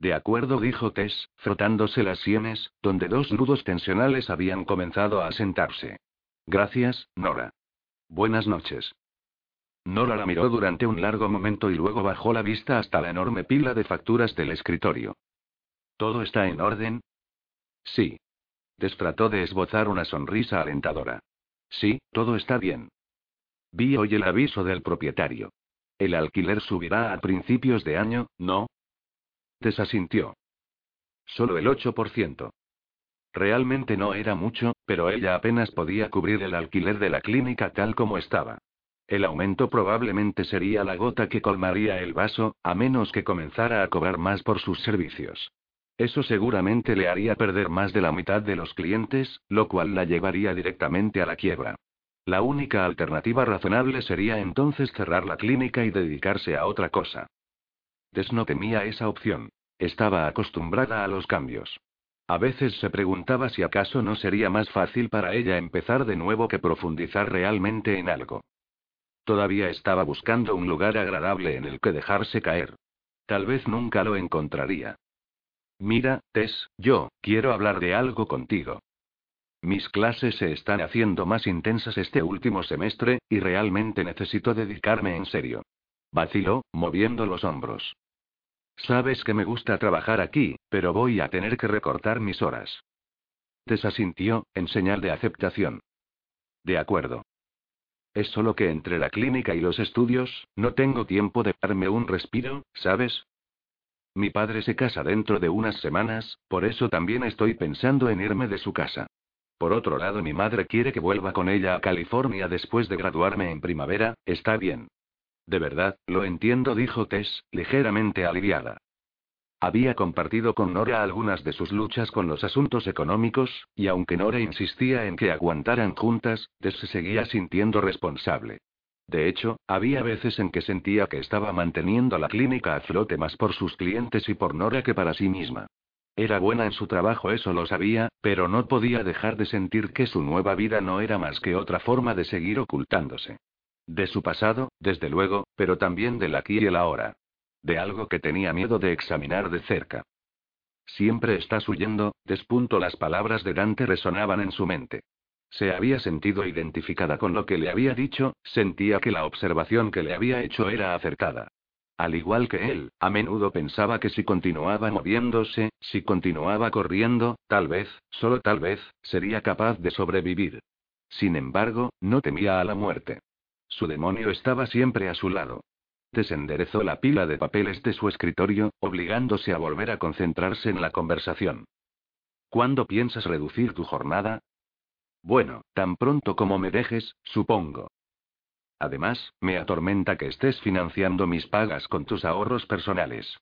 De acuerdo, dijo Tess, frotándose las sienes, donde dos nudos tensionales habían comenzado a sentarse. Gracias, Nora. Buenas noches. Nora la miró durante un largo momento y luego bajó la vista hasta la enorme pila de facturas del escritorio. ¿Todo está en orden? Sí. Tess trató de esbozar una sonrisa alentadora. Sí, todo está bien. Vi hoy el aviso del propietario. El alquiler subirá a principios de año, ¿no? Desasintió. Solo el 8%. Realmente no era mucho, pero ella apenas podía cubrir el alquiler de la clínica tal como estaba. El aumento probablemente sería la gota que colmaría el vaso, a menos que comenzara a cobrar más por sus servicios. Eso seguramente le haría perder más de la mitad de los clientes, lo cual la llevaría directamente a la quiebra. La única alternativa razonable sería entonces cerrar la clínica y dedicarse a otra cosa. Tess no temía esa opción. Estaba acostumbrada a los cambios. A veces se preguntaba si acaso no sería más fácil para ella empezar de nuevo que profundizar realmente en algo. Todavía estaba buscando un lugar agradable en el que dejarse caer. Tal vez nunca lo encontraría. Mira, Tess, yo, quiero hablar de algo contigo. Mis clases se están haciendo más intensas este último semestre, y realmente necesito dedicarme en serio. Vaciló, moviendo los hombros. Sabes que me gusta trabajar aquí, pero voy a tener que recortar mis horas. Desasintió, en señal de aceptación. De acuerdo. Es solo que entre la clínica y los estudios, no tengo tiempo de darme un respiro, ¿sabes? Mi padre se casa dentro de unas semanas, por eso también estoy pensando en irme de su casa. Por otro lado, mi madre quiere que vuelva con ella a California después de graduarme en primavera, está bien. De verdad, lo entiendo, dijo Tess, ligeramente aliviada. Había compartido con Nora algunas de sus luchas con los asuntos económicos, y aunque Nora insistía en que aguantaran juntas, Tess se seguía sintiendo responsable. De hecho, había veces en que sentía que estaba manteniendo la clínica a flote más por sus clientes y por Nora que para sí misma. Era buena en su trabajo, eso lo sabía, pero no podía dejar de sentir que su nueva vida no era más que otra forma de seguir ocultándose. De su pasado, desde luego, pero también del aquí y el ahora. De algo que tenía miedo de examinar de cerca. Siempre estás huyendo, despunto las palabras de Dante resonaban en su mente. Se había sentido identificada con lo que le había dicho, sentía que la observación que le había hecho era acertada. Al igual que él, a menudo pensaba que si continuaba moviéndose, si continuaba corriendo, tal vez, solo tal vez, sería capaz de sobrevivir. Sin embargo, no temía a la muerte. Su demonio estaba siempre a su lado. Desenderezó la pila de papeles de su escritorio, obligándose a volver a concentrarse en la conversación. ¿Cuándo piensas reducir tu jornada? Bueno, tan pronto como me dejes, supongo. Además, me atormenta que estés financiando mis pagas con tus ahorros personales.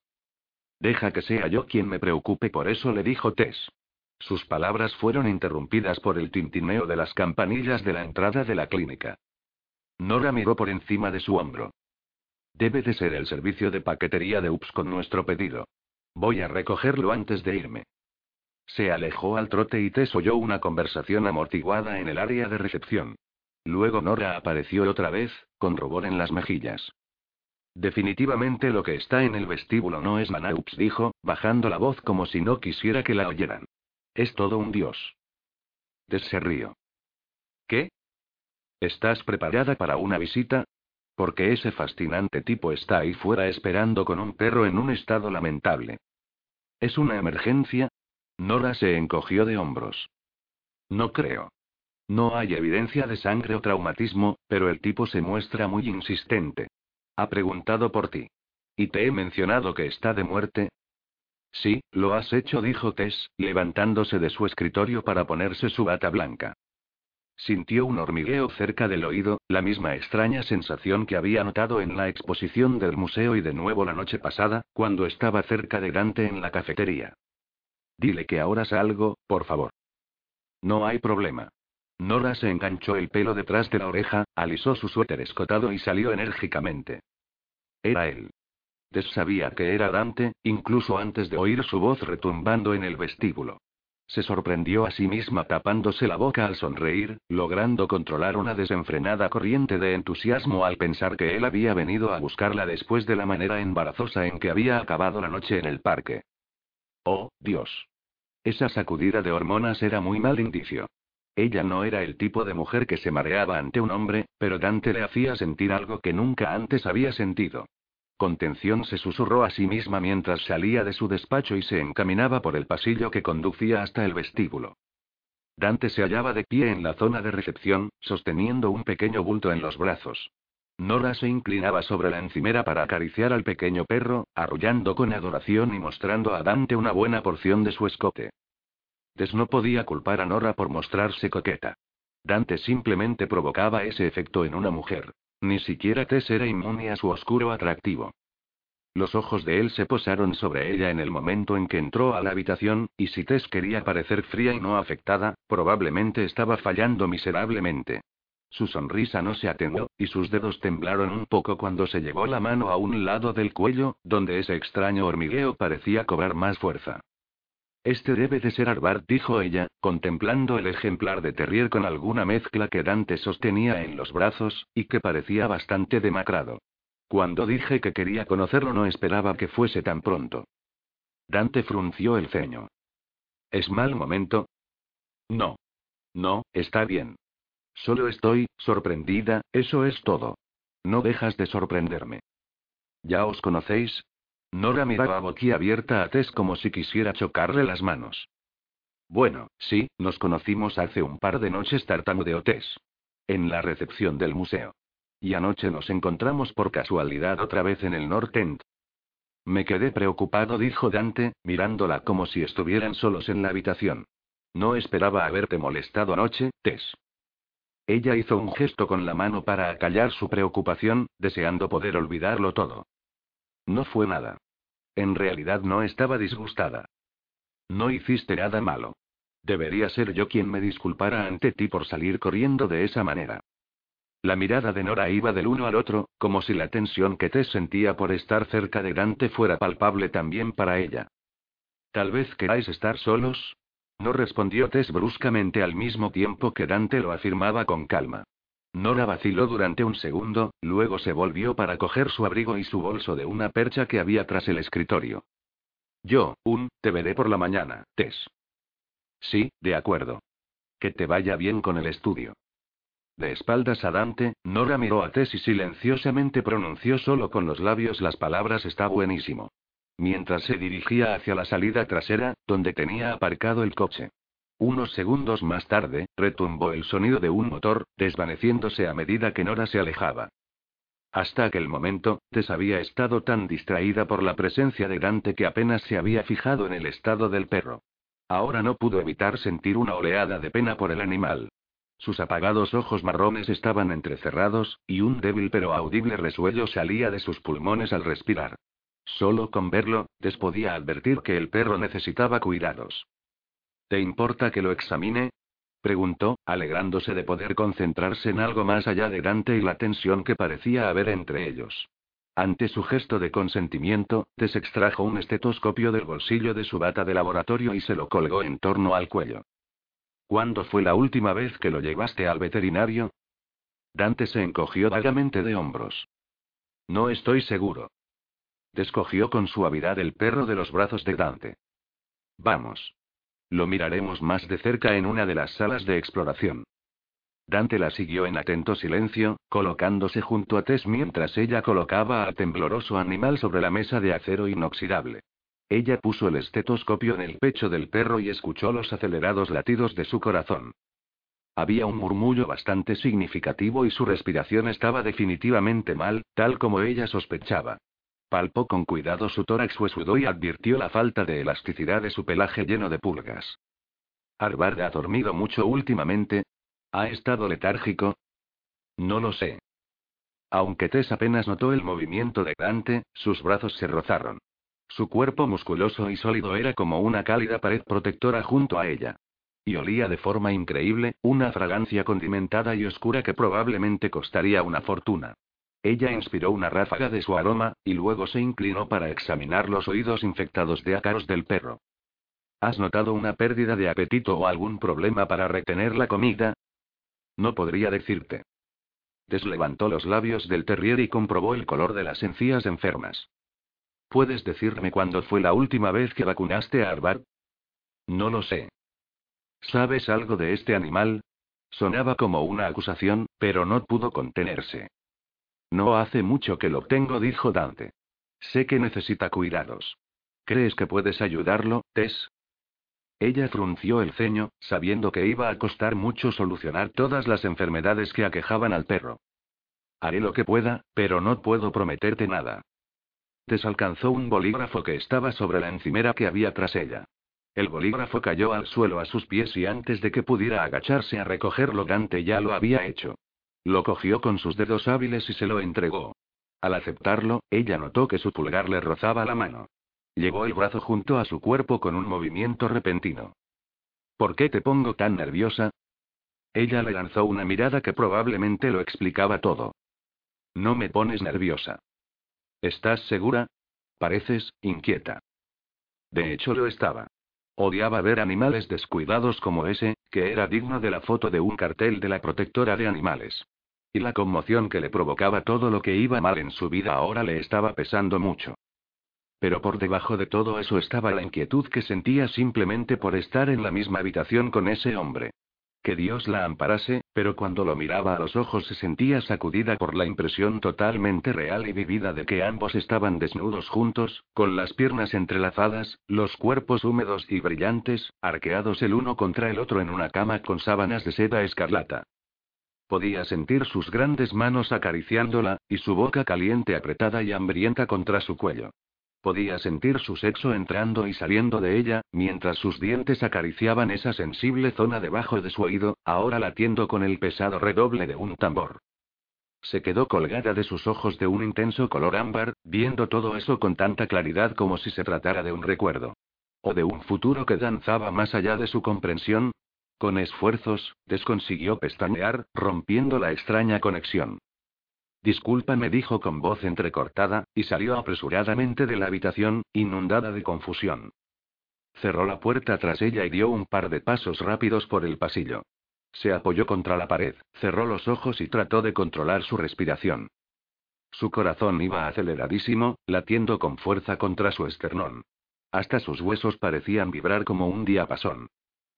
Deja que sea yo quien me preocupe por eso, le dijo Tess. Sus palabras fueron interrumpidas por el tintineo de las campanillas de la entrada de la clínica. Nora miró por encima de su hombro. Debe de ser el servicio de paquetería de UPS con nuestro pedido. Voy a recogerlo antes de irme. Se alejó al trote y Tess oyó una conversación amortiguada en el área de recepción. Luego Nora apareció otra vez, con rubor en las mejillas. Definitivamente lo que está en el vestíbulo no es Manaups, dijo, bajando la voz como si no quisiera que la oyeran. Es todo un dios. Tess se rió. ¿Qué? ¿Estás preparada para una visita? Porque ese fascinante tipo está ahí fuera esperando con un perro en un estado lamentable. ¿Es una emergencia? Nora se encogió de hombros. No creo. No hay evidencia de sangre o traumatismo, pero el tipo se muestra muy insistente. Ha preguntado por ti. ¿Y te he mencionado que está de muerte? Sí, lo has hecho, dijo Tess, levantándose de su escritorio para ponerse su bata blanca. Sintió un hormigueo cerca del oído, la misma extraña sensación que había notado en la exposición del museo y de nuevo la noche pasada, cuando estaba cerca de Dante en la cafetería. Dile que ahora salgo, por favor. No hay problema. Nora se enganchó el pelo detrás de la oreja, alisó su suéter escotado y salió enérgicamente. Era él. Tess sabía que era Dante, incluso antes de oír su voz retumbando en el vestíbulo. Se sorprendió a sí misma tapándose la boca al sonreír, logrando controlar una desenfrenada corriente de entusiasmo al pensar que él había venido a buscarla después de la manera embarazosa en que había acabado la noche en el parque. Oh, Dios. Esa sacudida de hormonas era muy mal indicio. Ella no era el tipo de mujer que se mareaba ante un hombre, pero Dante le hacía sentir algo que nunca antes había sentido. Contención se susurró a sí misma mientras salía de su despacho y se encaminaba por el pasillo que conducía hasta el vestíbulo. Dante se hallaba de pie en la zona de recepción, sosteniendo un pequeño bulto en los brazos. Nora se inclinaba sobre la encimera para acariciar al pequeño perro, arrullando con adoración y mostrando a Dante una buena porción de su escote. Tess no podía culpar a Nora por mostrarse coqueta. Dante simplemente provocaba ese efecto en una mujer. Ni siquiera Tess era inmune a su oscuro atractivo. Los ojos de él se posaron sobre ella en el momento en que entró a la habitación, y si Tess quería parecer fría y no afectada, probablemente estaba fallando miserablemente. Su sonrisa no se atenuó, y sus dedos temblaron un poco cuando se llevó la mano a un lado del cuello, donde ese extraño hormigueo parecía cobrar más fuerza. Este debe de ser Arbart, dijo ella, contemplando el ejemplar de terrier con alguna mezcla que Dante sostenía en los brazos, y que parecía bastante demacrado. Cuando dije que quería conocerlo no esperaba que fuese tan pronto. Dante frunció el ceño. ¿Es mal momento? No. No, está bien. Solo estoy, sorprendida, eso es todo. No dejas de sorprenderme. ¿Ya os conocéis? Nora miraba boquiabierta a Tess como si quisiera chocarle las manos. Bueno, sí, nos conocimos hace un par de noches tartamudeó Tess. En la recepción del museo. Y anoche nos encontramos por casualidad otra vez en el North End. Me quedé preocupado, dijo Dante, mirándola como si estuvieran solos en la habitación. No esperaba haberte molestado anoche, Tess. Ella hizo un gesto con la mano para acallar su preocupación, deseando poder olvidarlo todo. No fue nada. En realidad no estaba disgustada. No hiciste nada malo. Debería ser yo quien me disculpara ante ti por salir corriendo de esa manera. La mirada de Nora iba del uno al otro, como si la tensión que Tess sentía por estar cerca de Dante fuera palpable también para ella. Tal vez queráis estar solos. No respondió Tess bruscamente al mismo tiempo que Dante lo afirmaba con calma. Nora vaciló durante un segundo, luego se volvió para coger su abrigo y su bolso de una percha que había tras el escritorio. Yo, un, te veré por la mañana, Tess. Sí, de acuerdo. Que te vaya bien con el estudio. De espaldas a Dante, Nora miró a Tess y silenciosamente pronunció solo con los labios las palabras está buenísimo. Mientras se dirigía hacia la salida trasera, donde tenía aparcado el coche. Unos segundos más tarde, retumbó el sonido de un motor, desvaneciéndose a medida que Nora se alejaba. Hasta aquel momento, Tess había estado tan distraída por la presencia de Dante que apenas se había fijado en el estado del perro. Ahora no pudo evitar sentir una oleada de pena por el animal. Sus apagados ojos marrones estaban entrecerrados, y un débil pero audible resuello salía de sus pulmones al respirar. Solo con verlo, Tess podía advertir que el perro necesitaba cuidados. ¿Te importa que lo examine? preguntó, alegrándose de poder concentrarse en algo más allá de Dante y la tensión que parecía haber entre ellos. Ante su gesto de consentimiento, Tess extrajo un estetoscopio del bolsillo de su bata de laboratorio y se lo colgó en torno al cuello. ¿Cuándo fue la última vez que lo llevaste al veterinario? Dante se encogió vagamente de hombros. No estoy seguro. Descogió con suavidad el perro de los brazos de Dante. Vamos. Lo miraremos más de cerca en una de las salas de exploración. Dante la siguió en atento silencio, colocándose junto a Tess mientras ella colocaba al tembloroso animal sobre la mesa de acero inoxidable. Ella puso el estetoscopio en el pecho del perro y escuchó los acelerados latidos de su corazón. Había un murmullo bastante significativo y su respiración estaba definitivamente mal, tal como ella sospechaba. Palpó con cuidado su tórax huesudo y advirtió la falta de elasticidad de su pelaje lleno de pulgas. ¿Arbard ha dormido mucho últimamente? ¿Ha estado letárgico? No lo sé. Aunque Tess apenas notó el movimiento de Dante, sus brazos se rozaron. Su cuerpo musculoso y sólido era como una cálida pared protectora junto a ella. Y olía de forma increíble, una fragancia condimentada y oscura que probablemente costaría una fortuna. Ella inspiró una ráfaga de su aroma, y luego se inclinó para examinar los oídos infectados de ácaros del perro. ¿Has notado una pérdida de apetito o algún problema para retener la comida? No podría decirte. Deslevantó los labios del terrier y comprobó el color de las encías enfermas. ¿Puedes decirme cuándo fue la última vez que vacunaste a Arbar? No lo sé. ¿Sabes algo de este animal? Sonaba como una acusación, pero no pudo contenerse. No hace mucho que lo tengo, dijo Dante. Sé que necesita cuidados. ¿Crees que puedes ayudarlo, Tess? Ella frunció el ceño, sabiendo que iba a costar mucho solucionar todas las enfermedades que aquejaban al perro. Haré lo que pueda, pero no puedo prometerte nada. Desalcanzó un bolígrafo que estaba sobre la encimera que había tras ella. El bolígrafo cayó al suelo a sus pies y antes de que pudiera agacharse a recogerlo Dante ya lo había hecho. Lo cogió con sus dedos hábiles y se lo entregó. Al aceptarlo, ella notó que su pulgar le rozaba la mano. Llevó el brazo junto a su cuerpo con un movimiento repentino. ¿Por qué te pongo tan nerviosa? Ella le lanzó una mirada que probablemente lo explicaba todo. No me pones nerviosa. ¿Estás segura? Pareces, inquieta. De hecho lo estaba. Odiaba ver animales descuidados como ese, que era digno de la foto de un cartel de la protectora de animales. Y la conmoción que le provocaba todo lo que iba mal en su vida ahora le estaba pesando mucho. Pero por debajo de todo eso estaba la inquietud que sentía simplemente por estar en la misma habitación con ese hombre. Que Dios la amparase, pero cuando lo miraba a los ojos se sentía sacudida por la impresión totalmente real y vivida de que ambos estaban desnudos juntos, con las piernas entrelazadas, los cuerpos húmedos y brillantes, arqueados el uno contra el otro en una cama con sábanas de seda escarlata. Podía sentir sus grandes manos acariciándola, y su boca caliente apretada y hambrienta contra su cuello. Podía sentir su sexo entrando y saliendo de ella, mientras sus dientes acariciaban esa sensible zona debajo de su oído, ahora latiendo con el pesado redoble de un tambor. Se quedó colgada de sus ojos de un intenso color ámbar, viendo todo eso con tanta claridad como si se tratara de un recuerdo. O de un futuro que danzaba más allá de su comprensión. Con esfuerzos, desconsiguió pestañear, rompiendo la extraña conexión. Disculpa, me dijo con voz entrecortada, y salió apresuradamente de la habitación, inundada de confusión. Cerró la puerta tras ella y dio un par de pasos rápidos por el pasillo. Se apoyó contra la pared, cerró los ojos y trató de controlar su respiración. Su corazón iba aceleradísimo, latiendo con fuerza contra su esternón. Hasta sus huesos parecían vibrar como un diapasón.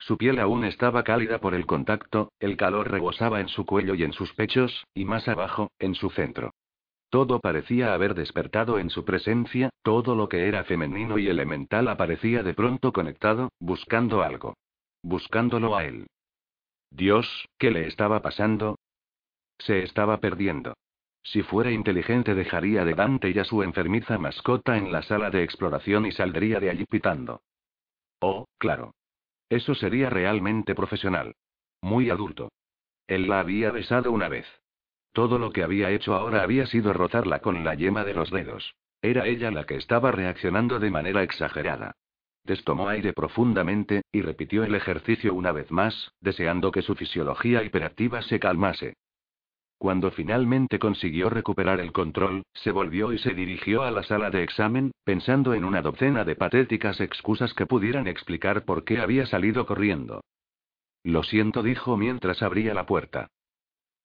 Su piel aún estaba cálida por el contacto, el calor rebosaba en su cuello y en sus pechos, y más abajo, en su centro. Todo parecía haber despertado en su presencia, todo lo que era femenino y elemental aparecía de pronto conectado, buscando algo. Buscándolo a él. Dios, ¿qué le estaba pasando? Se estaba perdiendo. Si fuera inteligente dejaría de Dante y a su enfermiza mascota en la sala de exploración y saldría de allí pitando. Oh, claro. Eso sería realmente profesional. Muy adulto. Él la había besado una vez. Todo lo que había hecho ahora había sido rozarla con la yema de los dedos. Era ella la que estaba reaccionando de manera exagerada. Destomó aire profundamente, y repitió el ejercicio una vez más, deseando que su fisiología hiperactiva se calmase. Cuando finalmente consiguió recuperar el control, se volvió y se dirigió a la sala de examen, pensando en una docena de patéticas excusas que pudieran explicar por qué había salido corriendo. Lo siento, dijo mientras abría la puerta.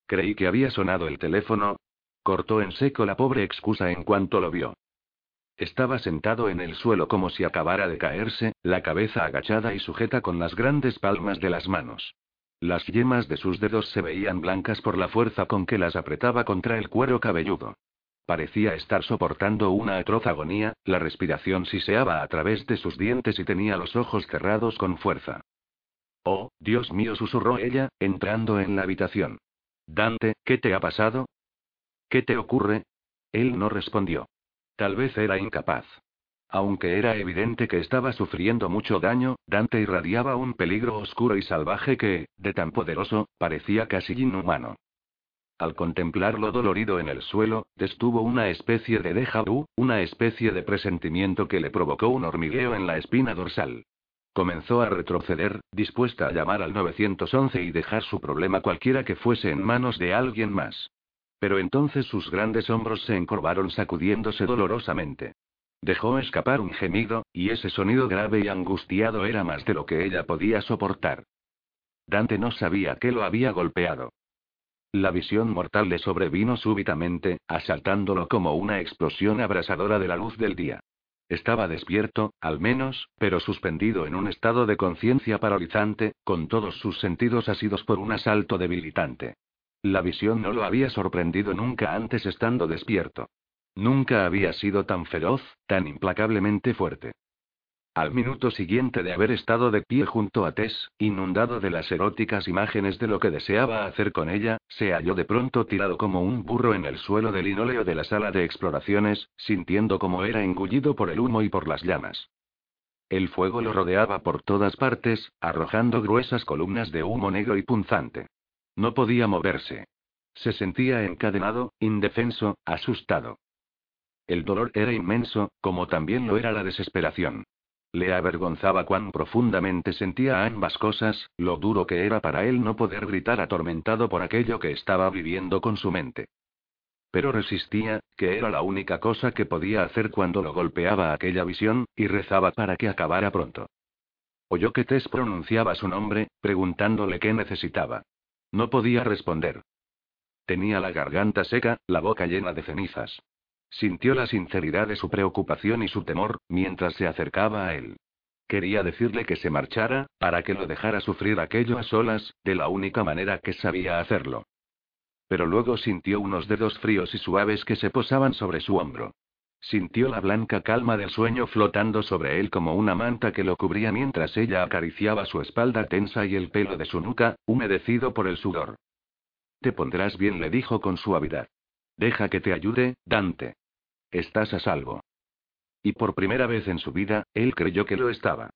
Creí que había sonado el teléfono. Cortó en seco la pobre excusa en cuanto lo vio. Estaba sentado en el suelo como si acabara de caerse, la cabeza agachada y sujeta con las grandes palmas de las manos. Las yemas de sus dedos se veían blancas por la fuerza con que las apretaba contra el cuero cabelludo. Parecía estar soportando una atroz agonía, la respiración siseaba a través de sus dientes y tenía los ojos cerrados con fuerza. Oh, Dios mío, susurró ella, entrando en la habitación. Dante, ¿qué te ha pasado? ¿Qué te ocurre? Él no respondió. Tal vez era incapaz. Aunque era evidente que estaba sufriendo mucho daño, Dante irradiaba un peligro oscuro y salvaje que, de tan poderoso, parecía casi inhumano. Al contemplarlo dolorido en el suelo, destuvo una especie de déjà vu, una especie de presentimiento que le provocó un hormigueo en la espina dorsal. Comenzó a retroceder, dispuesta a llamar al 911 y dejar su problema cualquiera que fuese en manos de alguien más. Pero entonces sus grandes hombros se encorvaron sacudiéndose dolorosamente. Dejó escapar un gemido, y ese sonido grave y angustiado era más de lo que ella podía soportar. Dante no sabía qué lo había golpeado. La visión mortal le sobrevino súbitamente, asaltándolo como una explosión abrasadora de la luz del día. Estaba despierto, al menos, pero suspendido en un estado de conciencia paralizante, con todos sus sentidos asidos por un asalto debilitante. La visión no lo había sorprendido nunca antes estando despierto. Nunca había sido tan feroz, tan implacablemente fuerte. Al minuto siguiente de haber estado de pie junto a Tess, inundado de las eróticas imágenes de lo que deseaba hacer con ella, se halló de pronto tirado como un burro en el suelo del linóleo de la sala de exploraciones, sintiendo como era engullido por el humo y por las llamas. El fuego lo rodeaba por todas partes, arrojando gruesas columnas de humo negro y punzante. No podía moverse. Se sentía encadenado, indefenso, asustado. El dolor era inmenso, como también lo era la desesperación. Le avergonzaba cuán profundamente sentía ambas cosas, lo duro que era para él no poder gritar atormentado por aquello que estaba viviendo con su mente. Pero resistía, que era la única cosa que podía hacer cuando lo golpeaba aquella visión, y rezaba para que acabara pronto. Oyó que Tess pronunciaba su nombre, preguntándole qué necesitaba. No podía responder. Tenía la garganta seca, la boca llena de cenizas. Sintió la sinceridad de su preocupación y su temor, mientras se acercaba a él. Quería decirle que se marchara, para que lo dejara sufrir aquello a solas, de la única manera que sabía hacerlo. Pero luego sintió unos dedos fríos y suaves que se posaban sobre su hombro. Sintió la blanca calma del sueño flotando sobre él como una manta que lo cubría mientras ella acariciaba su espalda tensa y el pelo de su nuca, humedecido por el sudor. Te pondrás bien, le dijo con suavidad. Deja que te ayude, Dante. Estás a salvo. Y por primera vez en su vida, él creyó que lo estaba.